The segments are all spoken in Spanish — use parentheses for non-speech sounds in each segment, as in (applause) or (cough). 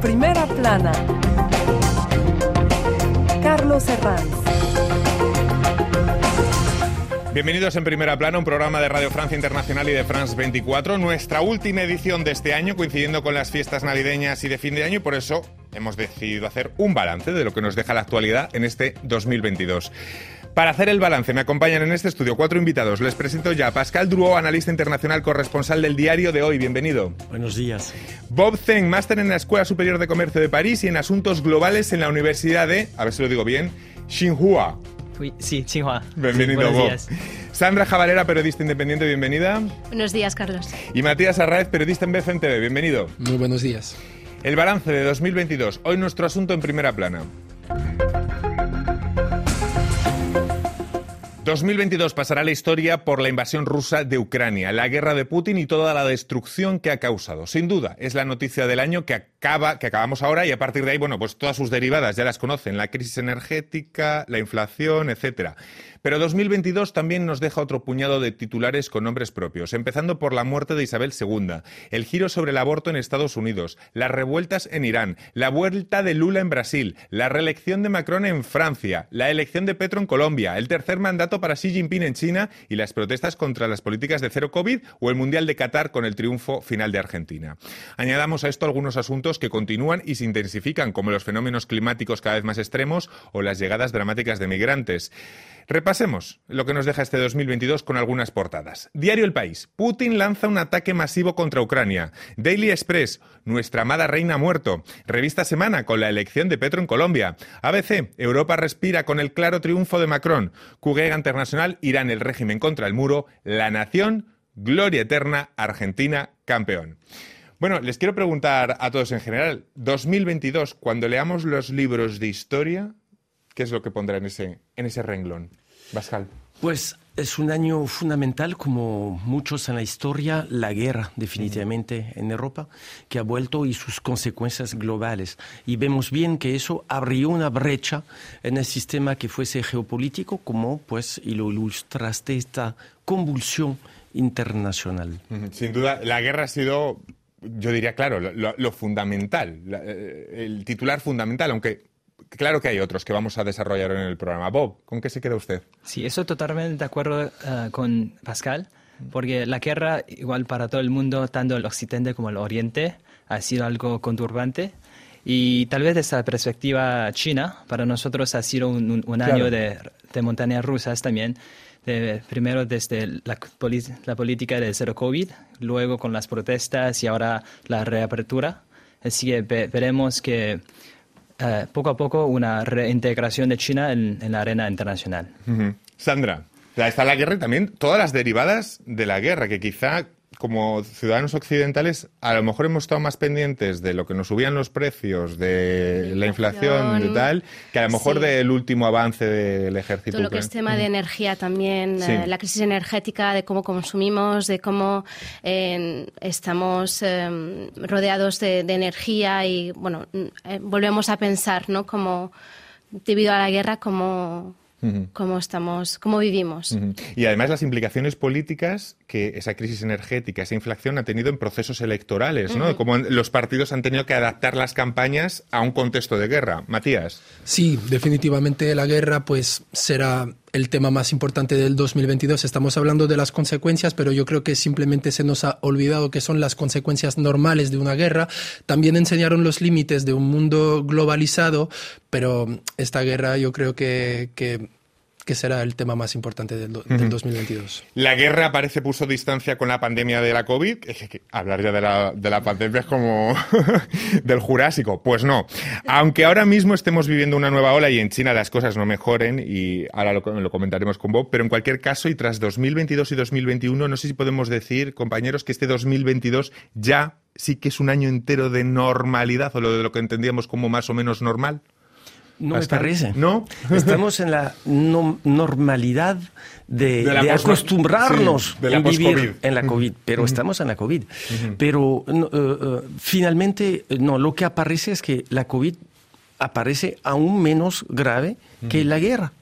primera plana. Carlos Herranz. Bienvenidos en Primera Plana, un programa de Radio Francia Internacional y de France 24, nuestra última edición de este año, coincidiendo con las fiestas navideñas y de fin de año, y por eso hemos decidido hacer un balance de lo que nos deja la actualidad en este 2022. Para hacer el balance me acompañan en este estudio cuatro invitados. Les presento ya a Pascal Drouot, analista internacional corresponsal del diario de hoy. Bienvenido. Buenos días. Bob Zeng, máster en la Escuela Superior de Comercio de París y en Asuntos Globales en la Universidad de, a ver si lo digo bien, Tsinghua. Sí, Tsinghua. Bienvenido, Buenos Bob. días. Sandra Javalera, periodista independiente, bienvenida. Buenos días, Carlos. Y Matías Arraez, periodista en BFM TV, bienvenido. Muy buenos días. El balance de 2022. Hoy nuestro asunto en primera plana. 2022 pasará la historia por la invasión rusa de Ucrania, la guerra de Putin y toda la destrucción que ha causado. Sin duda, es la noticia del año que acaba, que acabamos ahora y a partir de ahí, bueno, pues todas sus derivadas ya las conocen, la crisis energética, la inflación, etcétera. Pero 2022 también nos deja otro puñado de titulares con nombres propios, empezando por la muerte de Isabel II, el giro sobre el aborto en Estados Unidos, las revueltas en Irán, la vuelta de Lula en Brasil, la reelección de Macron en Francia, la elección de Petro en Colombia, el tercer mandato para Xi Jinping en China y las protestas contra las políticas de cero COVID o el Mundial de Qatar con el triunfo final de Argentina. Añadamos a esto algunos asuntos que continúan y se intensifican, como los fenómenos climáticos cada vez más extremos o las llegadas dramáticas de migrantes. Repasemos lo que nos deja este 2022 con algunas portadas. Diario El País. Putin lanza un ataque masivo contra Ucrania. Daily Express. Nuestra amada reina ha muerto. Revista Semana con la elección de Petro en Colombia. ABC. Europa respira con el claro triunfo de Macron. QG Internacional. Irán el régimen contra el muro. La nación. Gloria eterna. Argentina campeón. Bueno, les quiero preguntar a todos en general. 2022, cuando leamos los libros de historia, ¿qué es lo que pondrá en ese, en ese renglón? Pascal. Pues es un año fundamental, como muchos en la historia, la guerra definitivamente en Europa, que ha vuelto y sus consecuencias globales. Y vemos bien que eso abrió una brecha en el sistema que fuese geopolítico, como pues, y lo ilustraste, esta convulsión internacional. Sin duda, la guerra ha sido, yo diría, claro, lo, lo fundamental, la, eh, el titular fundamental, aunque claro que hay otros que vamos a desarrollar en el programa. Bob, ¿con qué se queda usted? Sí, eso totalmente de acuerdo eh, con Pascal, porque la guerra, igual para todo el mundo, tanto el occidente como el oriente, ha sido algo conturbante. Y tal vez desde la perspectiva china, para nosotros ha sido un, un- un Claro. año de, de montañas rusas también. De- primero desde la, política de cero COVID, luego con las protestas y ahora la reapertura. Así que ve- veremos que eh, poco a poco una reintegración de China en, la arena internacional. Sandra, está la guerra y también todas las derivadas de la guerra, que quizá como ciudadanos occidentales a lo mejor hemos estado más pendientes de lo que nos subían los precios, de la inflación, Inflación, tal, que a lo mejor sí. del último avance del ejército. Todo lo que es tema de energía también, Sí. eh, la crisis energética, de cómo consumimos, de cómo eh, estamos eh, rodeados de, de energía y, bueno, mm, volvemos a pensar, ¿no? Como, debido a la guerra, cómo, cómo estamos, cómo vivimos. Y además las implicaciones políticas que esa crisis energética, esa inflación ha tenido en procesos electorales, ¿no? Cómo los partidos han tenido que adaptar las campañas a un contexto de guerra. Matías. Sí, definitivamente la guerra pues será el tema más importante del 2022. Estamos hablando de las consecuencias, pero yo creo que simplemente se nos ha olvidado que son las consecuencias normales de una guerra. También enseñaron los límites de un mundo globalizado, pero esta guerra yo creo que, que, que será el tema más importante del, do- del 2022. La guerra parece puso distancia con la pandemia de la COVID. Es que hablar ya de la, de la pandemia es como (laughs) del Jurásico. Pues no. Aunque ahora mismo estemos viviendo una nueva ola y en China las cosas no mejoren, y ahora lo, lo comentaremos con Bob, pero en cualquier caso, y tras 2022 y 2021, no sé si podemos decir, compañeros, que este 2022 ya sí que es un año entero de normalidad, o lo de lo que entendíamos como más o menos normal. No me parece. ¿no? (laughs) Estamos en la no- normalidad de, acostumbrarnos sí, de la en vivir en la COVID, pero estamos en la COVID. Pero no, eh, eh, finalmente, eh, no, lo que aparece es que la COVID aparece aún menos grave que la guerra.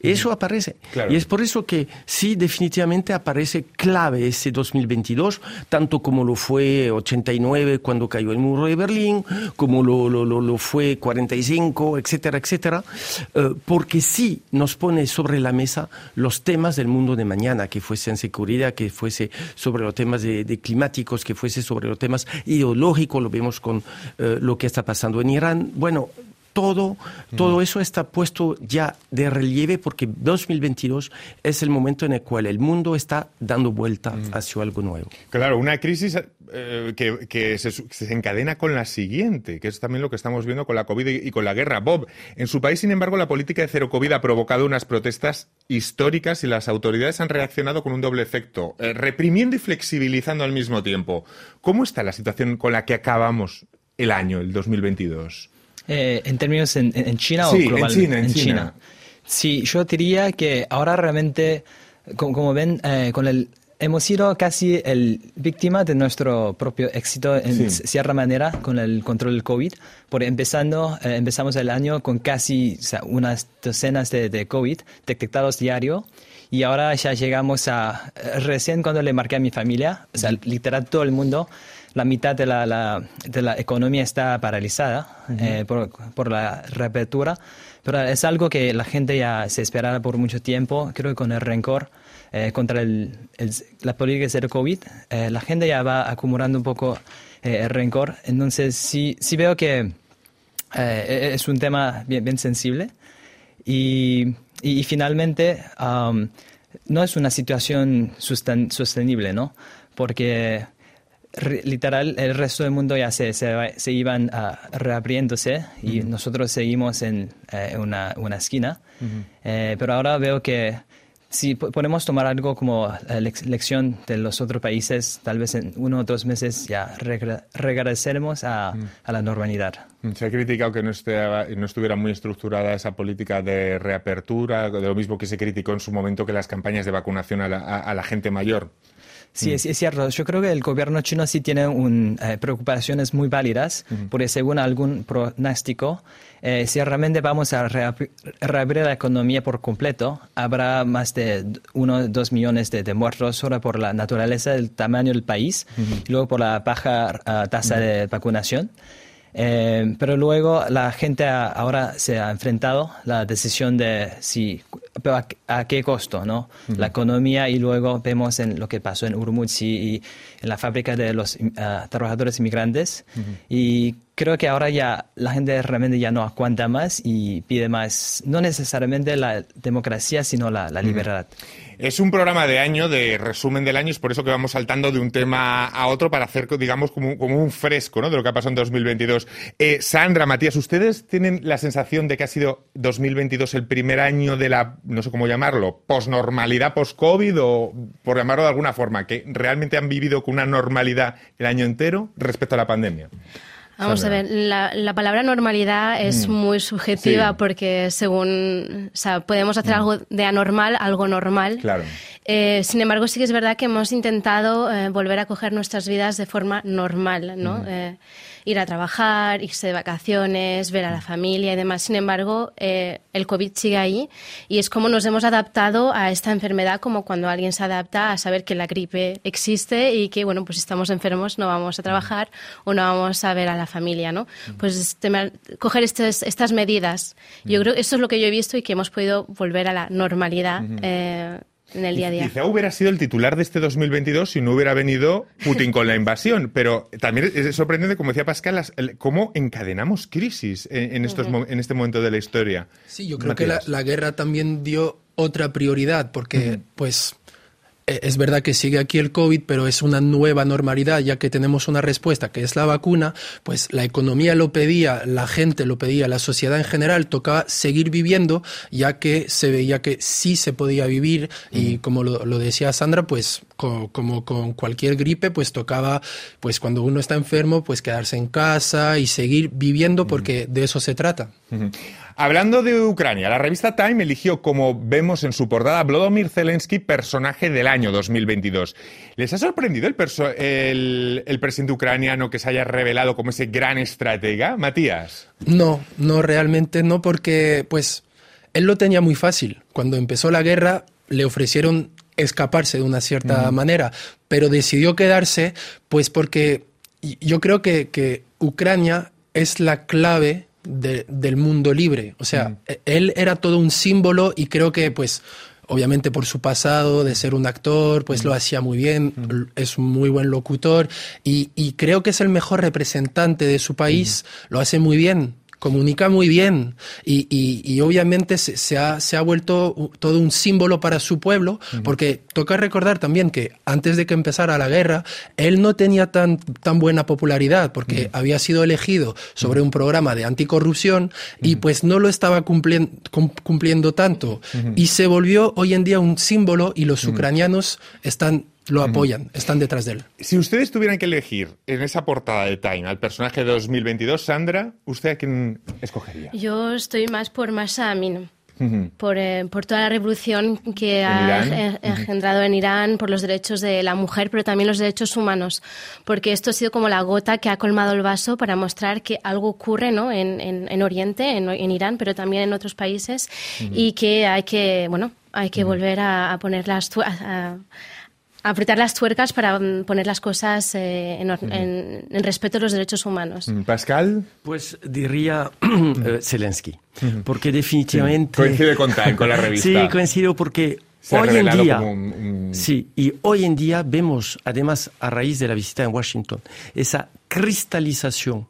Eso aparece. Y es por eso que sí, definitivamente aparece clave ese 2022, tanto como lo fue 89 cuando cayó el muro de Berlín, como lo, lo, lo, fue 45, etcétera, etcétera, eh, porque sí nos pone sobre la mesa los temas del mundo de mañana, que fuese en seguridad, que fuese sobre los temas de, climáticos, que fuese sobre los temas ideológicos, lo vemos con eh, lo que está pasando en Irán. Bueno, todo, todo eso está puesto ya de relieve porque 2022 es el momento en el cual el mundo está dando vuelta hacia algo nuevo. Claro, una crisis eh, que, se, encadena con la siguiente, que es también lo que estamos viendo con la COVID y, con la guerra. Bob, en su país, sin embargo, la política de cero COVID ha provocado unas protestas históricas y las autoridades han reaccionado con un doble efecto, eh, reprimiendo y flexibilizando al mismo tiempo. ¿Cómo está la situación con la que acabamos el año, el 2022? Eh, en términos en, China o globalmente? En China, Sí, yo diría que ahora realmente, como, ven, eh, con el hemos sido casi el víctima de nuestro propio éxito en cierta manera con el control del COVID, por empezando, eh, empezamos el año con casi unas docenas de, de, COVID detectados diario. Y ahora ya llegamos a, recién cuando le marqué a mi familia, o sea, literal todo el mundo la mitad de la, de la economía está paralizada eh, por, por, la reapertura, pero es algo que la gente ya se esperaba por mucho tiempo, creo que con el rencor eh, contra el, la política de COVID, eh, la gente ya va acumulando un poco el rencor, entonces sí, sí veo que e, es un tema bien, bien sensible. Y, y, finalmente um, no es una situación sostenible, ¿no? Porque literal, el resto del mundo ya se, se, iban uh, reabriéndose y nosotros seguimos en eh, una, una, esquina. Eh, pero ahora veo que si podemos tomar algo como la lección de los otros países, tal vez en uno o dos meses ya regresaremos a, a, la normalidad. Se ha criticado que no, no, estuviera muy estructurada esa política de reapertura, de lo mismo que se criticó en su momento que las campañas de vacunación a la, a la gente mayor. Sí, es, cierto. Yo creo que el gobierno chino sí tiene un, eh, preocupaciones muy válidas, porque según algún pronóstico, eh, si realmente vamos a reabrir la economía por completo, habrá más de uno o dos millones de, muertos solo por la naturaleza del tamaño del país y luego por la baja ah, tasa de vacunación. Eh, pero luego la gente ahora se ha enfrentado la decisión de si a, qué costo, ¿no? La economía y luego vemos en lo que pasó en Urumqi y en la fábrica de los ah, trabajadores inmigrantes y creo que ahora ya la gente realmente ya no aguanta más y pide más, no necesariamente la democracia, sino la, libertad. Es un programa de año, de resumen del año, es por eso que vamos saltando de un tema a otro para hacer, digamos, como, un fresco ¿no? de lo que ha pasado en 2022. Eh, Sandra, Matías, ¿ustedes tienen la sensación de que ha sido 2022 el primer año de la, no sé cómo llamarlo, posnormalidad, post-COVID o por llamarlo de alguna forma, que realmente han vivido con una normalidad el año entero respecto a la pandemia? Vamos a ver, la, palabra normalidad es mm. muy subjetiva porque según, o sea, podemos hacer mm. algo de anormal, algo normal. Claro. Eh, sin embargo, sí que es verdad que hemos intentado eh, volver a coger nuestras vidas de forma normal, ¿no? Eh, ir a trabajar, irse de vacaciones, ver a la familia y demás. Sin embargo, el COVID sigue ahí y es como nos hemos adaptado a esta enfermedad, como cuando alguien se adapta a saber que la gripe existe y que, bueno, pues si estamos enfermos no vamos a trabajar o no vamos a ver a la familia, ¿no? Pues coger estas medidas. Yo creo que eso es lo que yo he visto y que hemos podido volver a la normalidad en el día a día. Quizá hubiera sido el titular de este 2022 si no hubiera venido Putin con la invasión, pero también es sorprendente, como decía Pascal, cómo encadenamos crisis en, estos, en este momento de la historia. Sí, yo creo que la, guerra también dio otra prioridad, porque pues es verdad que sigue aquí el COVID, pero es una nueva normalidad, ya que tenemos una respuesta que es la vacuna, pues la economía lo pedía, la gente lo pedía, la sociedad en general tocaba seguir viviendo, ya que se veía que sí se podía vivir. Y como lo, decía Sandra, pues como, con cualquier gripe, pues tocaba, pues cuando uno está enfermo, pues quedarse en casa y seguir viviendo porque de eso se trata. Hablando de Ucrania, la revista Time eligió, como vemos en su portada, Vladimir Zelensky personaje del año 2022. ¿Les ha sorprendido el, el, presidente ucraniano que se haya revelado como ese gran estratega, Matías? No, no, realmente no, porque pues él lo tenía muy fácil. Cuando empezó la guerra, le ofrecieron escaparse de una cierta manera, pero decidió quedarse, pues porque yo creo que, que Ucrania es la clave del mundo libre. O sea, e, él era todo un símbolo y creo que, pues, obviamente por su pasado de ser un actor, pues lo hacía muy bien, es un muy buen locutor y, y, creo que es el mejor representante de su país, lo hace muy bien comunica muy bien y, y, obviamente se, se, ha, se, ha, vuelto todo un símbolo para su pueblo, porque toca recordar también que antes de que empezara la guerra, él no tenía tan, tan buena popularidad, porque había sido elegido sobre un programa de anticorrupción y pues no lo estaba cumpliendo, cumpliendo tanto. Y se volvió hoy en día un símbolo y los ucranianos están lo apoyan, están detrás de él. Si ustedes tuvieran que elegir en esa portada de Time al personaje de 2022, Sandra, ¿usted a quién escogería? Yo estoy más por Masa Amin. Por, eh, por, toda la revolución que ha engendrado en Irán, por los derechos de la mujer, pero también los derechos humanos, porque esto ha sido como la gota que ha colmado el vaso para mostrar que algo ocurre ¿no? en, en, Oriente, en, Irán, pero también en otros países, y que hay que, bueno, hay que volver a, poner las... A, apretar las tuercas para mm, poner las cosas eh, en, respeto a los derechos humanos. Mm, Pascal. Pues diría (clears throat) eh, Zelensky, porque definitivamente... Coincide con con la (laughs) revista. Sí, coincido porque hoy en día... Sí, y hoy en día vemos, además, a raíz de la visita en Washington, esa cristalización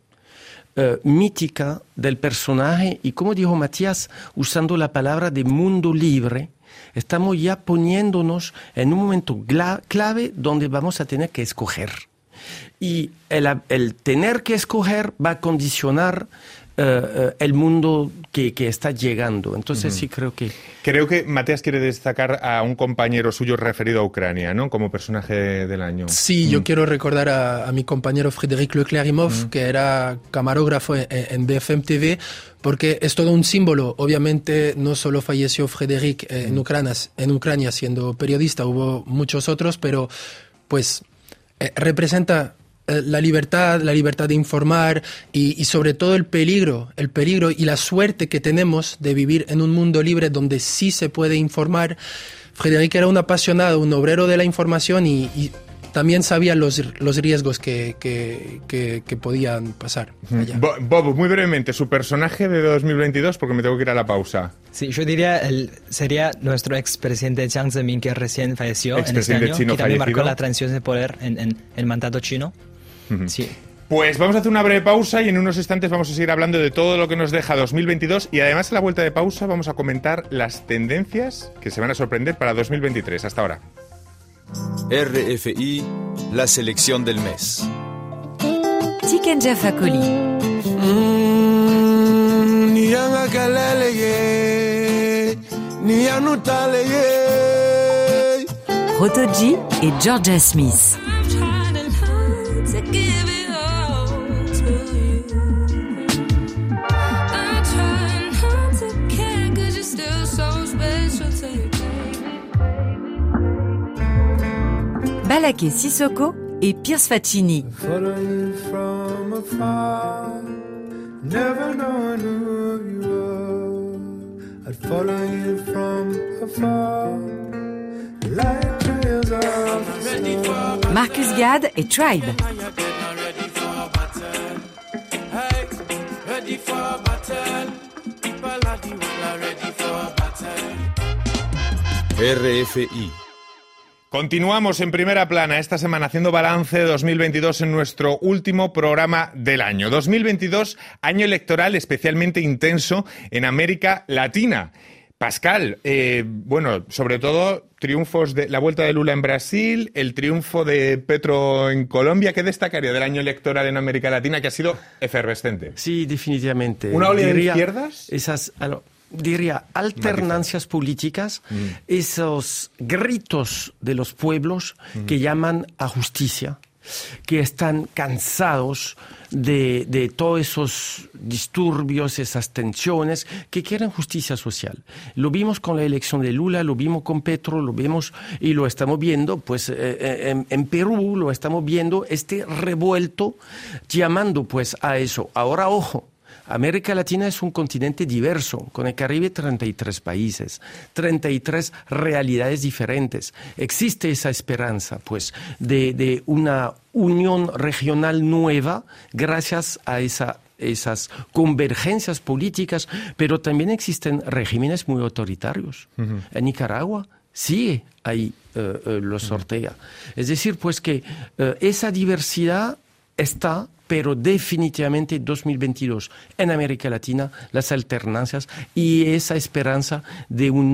eh, mítica del personaje y, como dijo Matías, usando la palabra de mundo libre, estamos ya poniéndonos en un momento clave donde vamos a tener que escoger. Y el, tener que escoger va a condicionar eh, eh, el mundo que, está llegando. Entonces sí creo que... Creo que Matías quiere destacar a un compañero suyo referido a Ucrania, ¿no? Como personaje del año. Sí, yo mm. quiero recordar a, mi compañero Frédéric Leclerimov, mm. que era camarógrafo en, en BFM TV, porque es todo un símbolo. Obviamente no solo falleció Frédéric en, Ucrania, en Ucrania siendo periodista, hubo muchos otros, pero pues eh, representa la libertad, la libertad de informar y, sobre todo el peligro, el peligro y la suerte que tenemos de vivir en un mundo libre donde sí se puede informar. Frédéric era un apasionado, un obrero de la información y también sabía los, los riesgos que, que, podían pasar. Bob, muy brevemente, su personaje de 2022, porque me tengo que ir a la pausa. Sí, yo diría, el, sería nuestro expresidente Jiang Zemin, que recién falleció en este año, chino que también marcó la transición de poder en, en el mandato chino. Sí. Pues vamos a hacer una breve pausa y en unos instantes vamos a seguir hablando de todo lo que nos deja 2022 y además en la vuelta de pausa vamos a comentar las tendencias que se van a sorprender para 2023. Hasta ahora. RFI, la selección del mes. Tikenja Fakoli. Rotoji et Georgia Smith. Balaké Sissoko et Pierce Faccini. Marcus Gad et Tribe. RFI Continuamos en primera plana esta semana haciendo balance de 2022 en nuestro último programa del año. 2022, año electoral especialmente intenso en América Latina. Pascal, eh, bueno, sobre todo triunfos de la vuelta de Lula en Brasil, el triunfo de Petro en Colombia. ¿Qué destacaría del año electoral en América Latina que ha sido efervescente? Sí, definitivamente. ¿Una oleada de izquierdas? Esas, diría, alternancias políticas, mm. esos gritos de los pueblos mm. que llaman a justicia, que están cansados de, de, todos esos disturbios, esas tensiones, que quieren justicia social. Lo vimos con la elección de Lula, lo vimos con Petro, lo vemos y lo estamos viendo, pues eh, eh, en, en, Perú lo estamos viendo, este revuelto llamando pues a eso. Ahora, ojo, América Latina es un continente diverso, con el Caribe 33 países, 33 realidades diferentes. Existe esa esperanza, pues, de, de una unión regional nueva gracias a esa esas convergencias políticas, pero también existen regímenes muy autoritarios. En Nicaragua sí hay eh, eh, los sortea. Es decir, pues que eh, esa diversidad está pero definitivamente 2022 en América Latina las alternancias y esa esperanza de una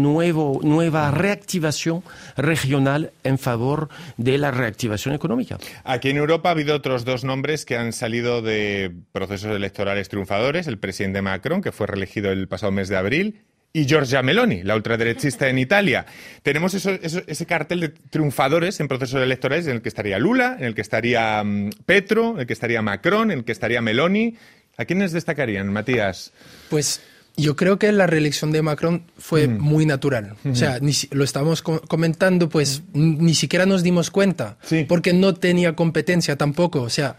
nueva reactivación regional en favor de la reactivación económica. Aquí en Europa ha habido otros dos nombres que han salido de procesos electorales triunfadores, el presidente Macron, que fue reelegido el pasado mes de abril, y Giorgia Meloni, la ultraderechista en Italia. Tenemos ese cartel de triunfadores en procesos electorales en el que estaría Lula, en el que estaría mm, Petro, en el que estaría Macron, en el que estaría Meloni. ¿A quiénes destacarían, Matías? Pues yo creo que la reelección de Macron fue mm. muy natural. O sea, lo estábamos comentando, pues ni siquiera nos dimos cuenta, porque no tenía competencia tampoco. O sea,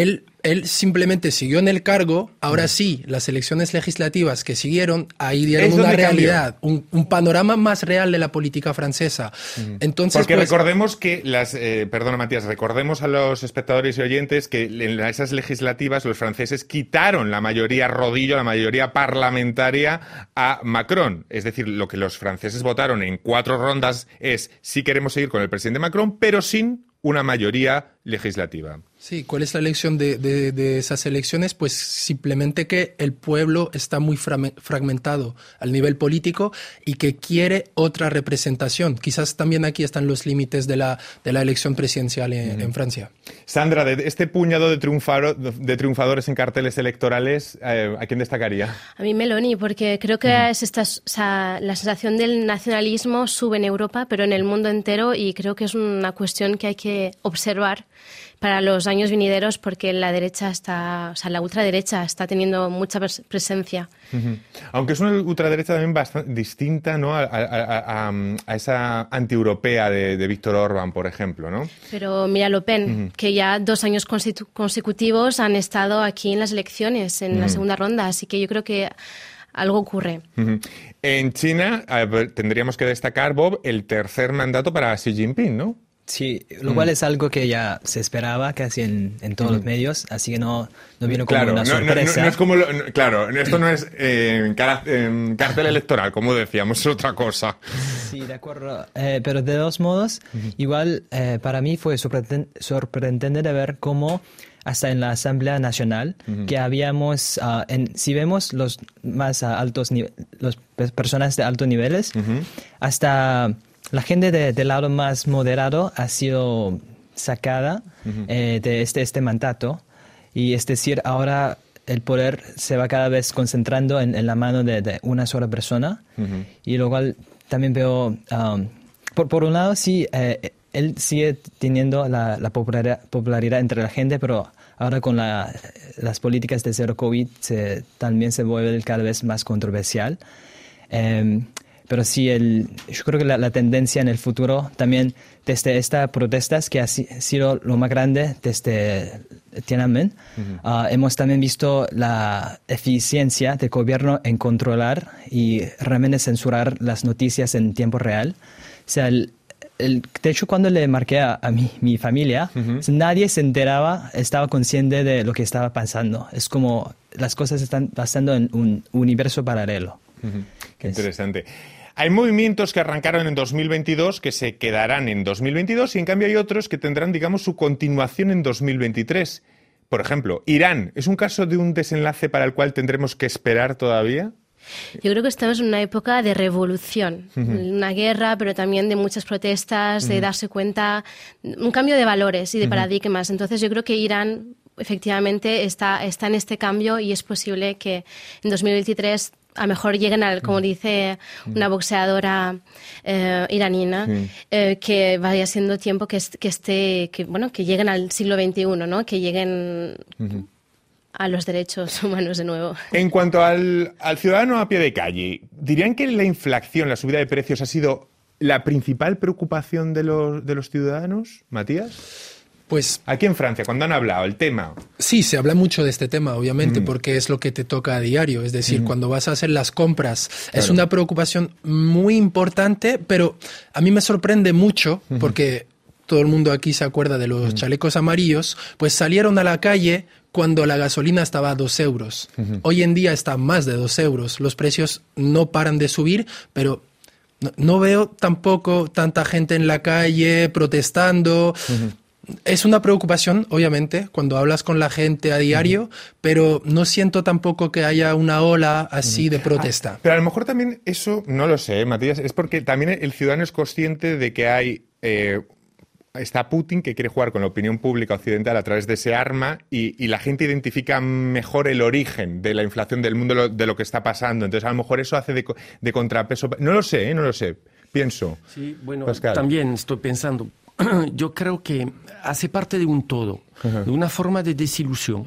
él él simplemente siguió en el cargo. Ahora sí, las elecciones legislativas que siguieron, ahí dieron una realidad, un, panorama más real de la política francesa. Entonces, Porque pues, recordemos que las, eh, perdona Matías, recordemos a los espectadores y oyentes que en esas legislativas los franceses quitaron la mayoría rodillo, la mayoría parlamentaria a Macron. Es decir, lo que los franceses votaron en cuatro rondas es si queremos seguir con el presidente Macron, pero sin una mayoría legislativa. Sí, ¿cuál es la lección de, esas elecciones? Pues simplemente que el pueblo está muy fragmentado al nivel político y que quiere otra representación. Quizás también aquí están los límites de la, de la elección presidencial en, Francia. Sandra, de este puñado de, de triunfadores en carteles electorales, eh, ¿a quién destacaría? A mí Meloni, porque creo que es esta, la sensación del nacionalismo sube en Europa, pero en el mundo entero y creo que es una cuestión que hay que observar para los años venideros porque la derecha está, o sea, la ultraderecha está teniendo mucha presencia. Aunque es una ultraderecha también bastante distinta ¿no? a, esa antieuropea de, de Víctor Orbán, por ejemplo, ¿no? Pero mira Le Pen, que ya dos años consecutivos han estado aquí en las elecciones, en la segunda ronda, así que yo creo que algo ocurre. En China tendríamos que destacar, Bob, el tercer mandato para Xi Jinping, ¿no? Sí, lo cual mm. es algo que ya se esperaba casi en, en todos los mm. medios, así que no, no vino como una sorpresa. No, es como claro, esto no es eh, cartel electoral, como decíamos, es otra cosa. Sí, de acuerdo. Eh, pero de dos modos, igual eh, para mí fue sorprendente de ver cómo hasta en la Asamblea Nacional, que habíamos, uh, en, si vemos los más altos, las personas de altos niveles, hasta la gente del lado más moderado ha sido sacada eh, de este, este mandato. Y es decir, ahora el poder se va cada vez concentrando en, la mano de, una sola persona. Y lo cual también veo, um, por, por, un lado sí, eh, él sigue teniendo la, popularidad, entre la gente, pero ahora con las políticas de cero COVID también se vuelve cada vez más controversial. Em, pero sí, el, yo creo que la, tendencia en el futuro también desde estas protestas que ha sido lo más grande desde Tiananmen, ah, hemos también visto la eficiencia del gobierno en controlar y realmente censurar las noticias en tiempo real. O sea, el, de hecho, cuando le marqué a, mi, mi, familia, nadie se enteraba, estaba consciente de lo que estaba pasando. Es como las cosas están pasando en un universo paralelo. Qué interesante. Hay movimientos que arrancaron en 2022 que se quedarán en 2022 y en cambio hay otros que tendrán, digamos, su continuación en 2023. Por ejemplo, Irán, ¿es un caso de un desenlace para el cual tendremos que esperar todavía? Yo creo que estamos en una época de revolución, una guerra, pero también de muchas protestas, de darse cuenta, un cambio de valores y de paradigmas. Entonces yo creo que Irán efectivamente está, está en este cambio y es posible que en 2023 a lo mejor lleguen al, como mm. dice una boxeadora eh, iranina, eh, que vaya siendo tiempo que, que esté, que bueno, que lleguen al siglo XXI, ¿no? Que lleguen a los derechos (laughs) humanos de nuevo. En cuanto al, al ciudadano a pie de calle, ¿dirían que la inflación, la subida de precios ha sido la principal preocupación de los, de los ciudadanos, Matías? Pues Aquí en Francia, cuando han hablado el tema, sí, se habla mucho de este tema, obviamente, Mm. porque es lo que te toca a diario. Es decir, cuando vas a hacer las compras, es una preocupación muy importante, pero a mí me sorprende mucho porque todo el mundo aquí se acuerda de los chalecos amarillos, pues salieron a la calle cuando la gasolina estaba a dos euros. Hoy en día está más de dos euros. Los precios no paran de subir, pero no, no veo tampoco tanta gente en la calle protestando. Es una preocupación, obviamente, cuando hablas con la gente a diario, pero no siento tampoco que haya una ola así de protesta. Pero a lo mejor también eso, no lo sé, Matías, es porque también el ciudadano es consciente de que hay. eh, está Putin que quiere jugar con la opinión pública occidental a través de ese arma y, y la gente identifica mejor el origen de la inflación del mundo lo- de lo que está pasando. Entonces, a lo mejor eso hace de, de contrapeso. No lo sé, ¿eh? no lo sé. Pienso. Sí, bueno, Pascal. también estoy pensando, (clears throat) yo creo que hace parte de un todo, de una forma de desilusión.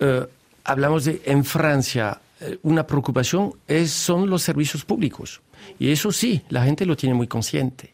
Eh, hablamos de, en Francia, eh, una preocupación es, son los servicios públicos. Y eso sí, la gente lo tiene muy consciente.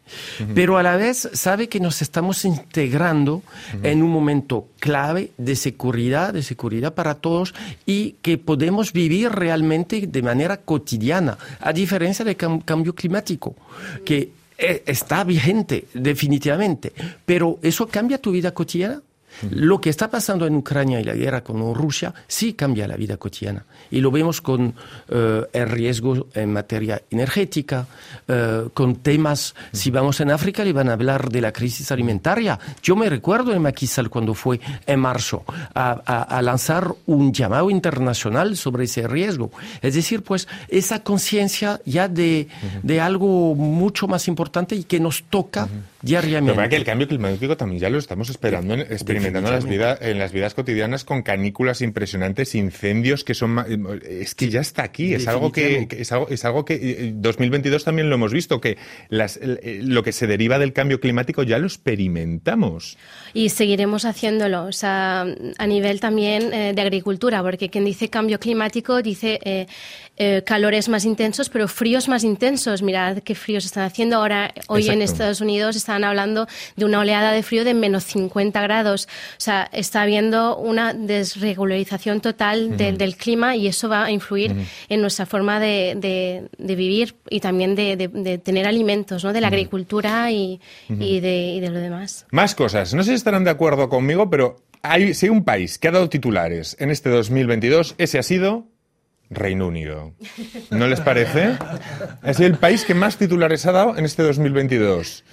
Pero a la vez sabe que nos estamos integrando en un momento clave de seguridad, de seguridad para todos y que podemos vivir realmente de manera cotidiana, a diferencia del cam- cambio climático, que está vigente definitivamente. Pero eso cambia tu vida cotidiana. Lo que está pasando en Ucrania y la guerra con Rusia sí cambia la vida cotidiana. Y lo vemos con eh, el riesgo en materia energética, eh, con temas, si vamos en África le van a hablar de la crisis alimentaria. Yo me recuerdo en Maquisal cuando fue en marzo a, a- a lanzar un llamado internacional sobre ese riesgo. Es decir, pues esa conciencia ya de, de algo mucho más importante y que nos toca Lo que diariamente. es que el cambio climático también ya lo estamos esperando, en- experimentando en las, vidas, en las vidas cotidianas con canículas impresionantes, incendios que son... Es que ya está aquí, es algo que, es algo, es algo que eh, 2022 también lo hemos visto, que las, eh, lo que se deriva del cambio climático ya lo experimentamos. Y seguiremos haciéndolo, o sea, a nivel también eh, de agricultura, porque quien dice cambio climático dice eh, eh, calores más intensos, pero fríos más intensos. Mirad qué fríos están haciendo ahora. Hoy en. Estados Unidos están hablando de una oleada de frío de menos 50 grados. O sea, está habiendo una desregularización total de- del clima y eso va a influir en nuestra forma de, de- de vivir y también de, tener alimentos, ¿no? De la agricultura y, y de, y de lo demás. Más cosas. No sé si estarán de acuerdo conmigo, pero hay, si hay un país que ha dado titulares en este 2022, ese ha sido Reino Unido. ¿No les parece? Ha sido el país que más titulares ha dado en este 2022.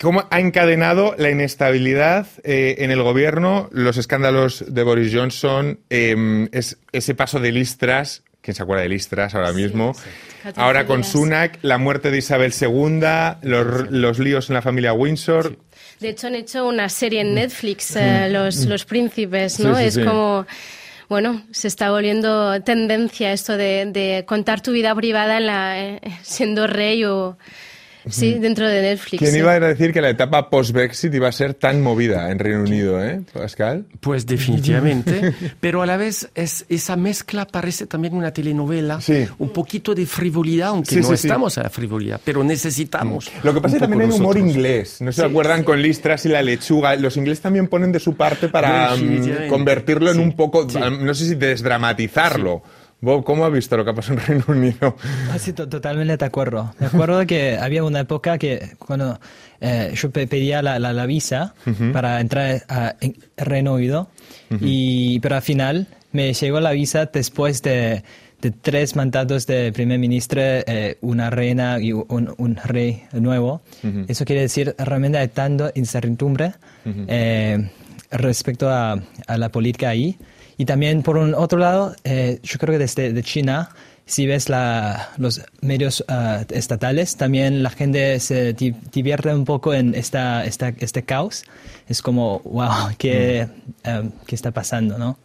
¿Cómo ha encadenado la inestabilidad eh, en el gobierno, los escándalos de Boris Johnson, eh, es- ese paso de Listras, ¿quién se acuerda de Listras ahora mismo? Catorce Ahora con. Sunak, la muerte de Isabel II, los, los líos en la familia Windsor. De hecho, han hecho una serie en Netflix, eh, los, los príncipes, ¿no? Sí, sí, es sí. como, bueno, se está volviendo tendencia esto de, de contar tu vida privada en la, eh, siendo rey o, sí, dentro de Netflix. ¿Quién sí. iba a decir que la etapa post-Brexit iba a ser tan movida en Reino Unido, eh, Pascal? Pues definitivamente, (laughs) pero a la vez es, esa mezcla parece también una telenovela, Sí. un poquito de frivolidad, aunque Sí, no sí, sí. estamos a la frivolidad, pero necesitamos. Lo que pasa es que un también hay humor nosotros. inglés. ¿No se acuerdan con Listras y la lechuga? Los ingleses también ponen de su parte para mm, convertirlo en un poco, sí. no sé si desdramatizarlo. Bob, ¿cómo ha visto lo que ha pasado en Reino Unido? Ah, sí, totalmente de acuerdo. Me acuerdo que había una época que cuando eh, yo pe- pedía la, la, la visa para entrar a en Reino Unido, y, pero al final me llegó la visa después de, de tres mandatos de primer ministro, eh, una reina y un, un rey nuevo. Eso quiere decir realmente hay tanta incertidumbre eh, respecto a, a la política ahí. Y también, por un otro lado, eh, yo creo que desde de China, si ves la, los medios ah, estatales, también la gente se di- divierte un poco en esta, esta, este caos. Es como, wow, (laughs) ¿qué, eh, ¿qué está pasando? ¿no?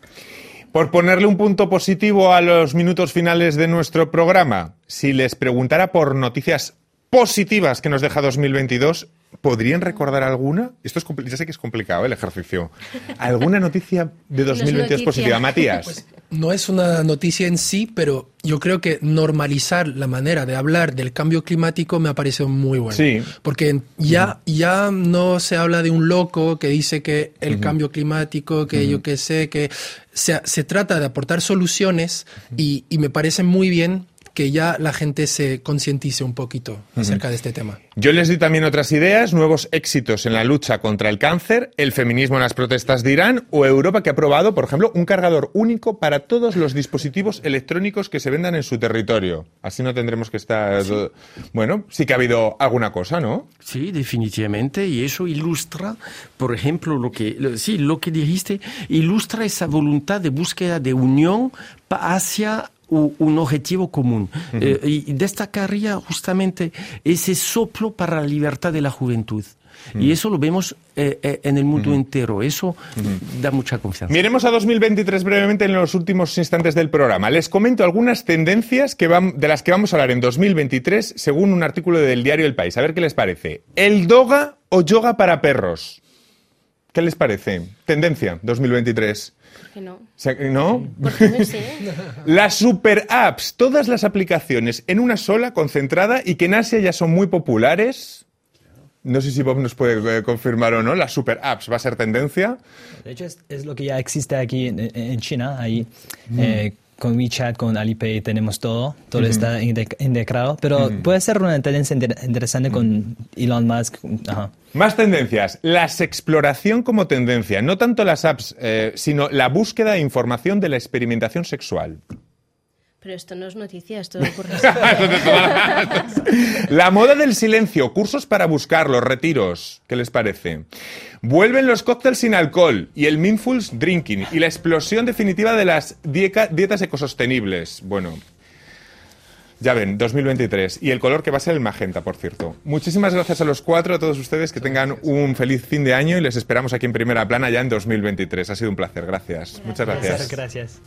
Por ponerle un punto positivo a los minutos finales de nuestro programa, si les preguntara por noticias positivas que nos deja 2022, ¿podrían recordar alguna? Esto es ya sé que es complicado el ejercicio. ¿Alguna noticia de No es 2022 noticia. positiva? Matías. Pues no es una noticia en sí, pero yo creo que normalizar la manera de hablar del cambio climático me ha parecido muy bueno. Sí. Porque ya, ya no se habla de un loco que dice que el cambio climático, que yo qué sé, que se, se trata de aportar soluciones y, y me parece muy bien que ya la gente se concientice un poquito acerca de este tema. Yo les di también otras ideas, nuevos éxitos en la lucha contra el cáncer, el feminismo en las protestas de Irán o Europa que ha aprobado, por ejemplo, un cargador único para todos los dispositivos electrónicos que se vendan en su territorio. Así no tendremos que estar... Bueno, sí que ha habido alguna cosa, ¿no? Sí, definitivamente. Y eso ilustra, por ejemplo, lo que, sí, lo que dijiste, ilustra esa voluntad de búsqueda de unión hacia un objetivo común. Eh, y destacaría justamente ese soplo para la libertad de la juventud. Y eso lo vemos eh, eh, en el mundo entero. Eso da mucha confianza. Miremos a 2023 brevemente en los últimos instantes del programa. Les comento algunas tendencias que vam- de las que vamos a hablar en 2023 según un artículo del diario El País. A ver qué les parece. ¿El doga o yoga para perros? ¿Qué les parece? Tendencia 2023. ¿Por qué no? Se- ¿No? Porque no sé. (laughs) Las super apps, todas las aplicaciones en una sola, concentrada, y que en Asia ya son muy populares. No sé si Bob nos puede eh, confirmar o no. Las super apps va a ser tendencia. De hecho, es, es lo que ya existe aquí en, China. Ahí, eh, con WeChat, con Alipay, tenemos todo. Todo está inde- integrado. Pero puede ser una tendencia inter- interesante con Elon Musk. Ajá. Más tendencias. Las exploración como tendencia. No tanto las apps, eh, sino la búsqueda de información de la experimentación sexual. Pero esto no es noticia, esto (laughs) ocurre. La moda del silencio, cursos para buscarlos, retiros. ¿Qué les parece? Vuelven los cócteles sin alcohol y el mindful drinking y la explosión definitiva de las dieca- dietas ecosostenibles. Bueno, ya ven, 2023. Y el color que va a ser el magenta, por cierto. Muchísimas gracias a los cuatro, a todos ustedes, que tengan un feliz fin de año y les esperamos aquí en primera plana ya en 2023. Ha sido un placer, gracias. Muchas gracias. Gracias.